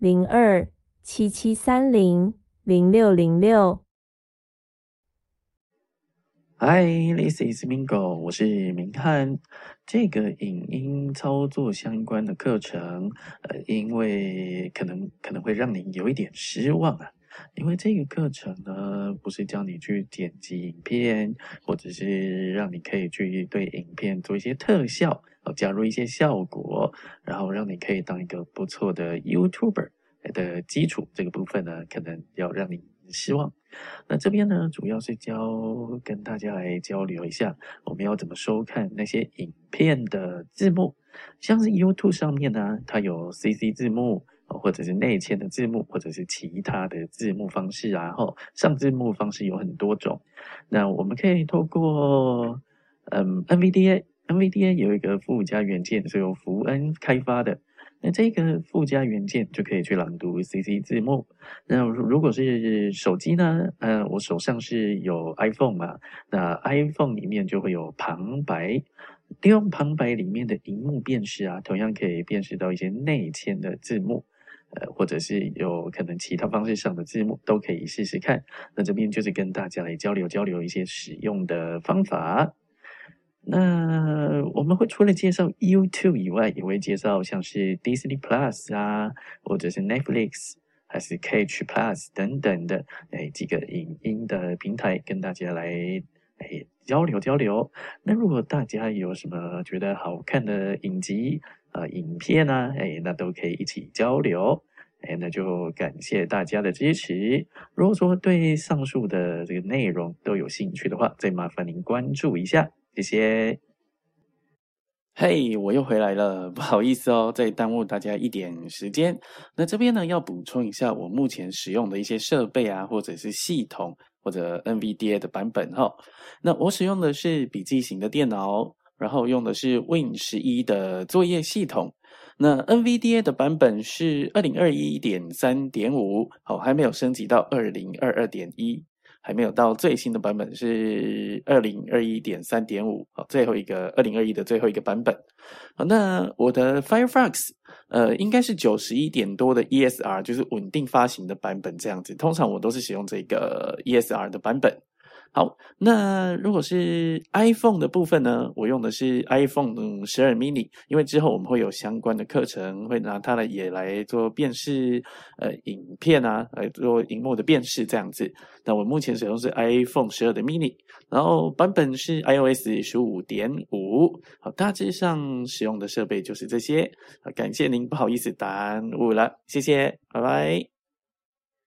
零二七七三零零六零六。Hi，this is Mingo，我是明翰。这个影音操作相关的课程，呃，因为可能可能会让您有一点失望啊。因为这个课程呢，不是教你去剪辑影片，或者是让你可以去对影片做一些特效，加入一些效果，然后让你可以当一个不错的 YouTuber 的基础。这个部分呢，可能要让你失望。那这边呢，主要是教跟大家来交流一下，我们要怎么收看那些影片的字幕，像是 YouTube 上面呢，它有 CC 字幕。或者是内嵌的字幕，或者是其他的字幕方式啊，后上字幕方式有很多种。那我们可以透过嗯 NVDA，NVDA 有一个附加元件是由福恩开发的。那这个附加元件就可以去朗读 CC 字幕。那如果是手机呢？呃，我手上是有 iPhone 嘛，那 iPhone 里面就会有旁白。利用旁白里面的荧幕辨识啊，同样可以辨识到一些内嵌的字幕。呃，或者是有可能其他方式上的字幕都可以试试看。那这边就是跟大家来交流交流一些使用的方法。那我们会除了介绍 YouTube 以外，也会介绍像是 Disney Plus 啊，或者是 Netflix，还是 Catch Plus 等等的哎几个影音的平台，跟大家来哎交流交流。那如果大家有什么觉得好看的影集，呃，影片啊，哎，那都可以一起交流，哎，那就感谢大家的支持。如果说对上述的这个内容都有兴趣的话，再麻烦您关注一下，谢谢。嘿，我又回来了，不好意思哦，再耽误大家一点时间。那这边呢，要补充一下我目前使用的一些设备啊，或者是系统或者 NVDA 的版本哈。那我使用的是笔记型的电脑。然后用的是 Win 十一的作业系统，那 NVDA 的版本是二零二一点三点五，好，还没有升级到二零二二点一，还没有到最新的版本是二零二一点三点五，好，最后一个二零二一的最后一个版本。好，那我的 Firefox，呃，应该是九十一点多的 ESR，就是稳定发行的版本这样子。通常我都是使用这个 ESR 的版本。好，那如果是 iPhone 的部分呢？我用的是 iPhone 十二 mini，因为之后我们会有相关的课程，会拿它来也来做辨识，呃，影片啊，来做荧幕的辨识这样子。那我目前使用是 iPhone 十二的 mini，然后版本是 iOS 十五点五。好，大致上使用的设备就是这些。感谢您，不好意思耽误了，谢谢，拜拜。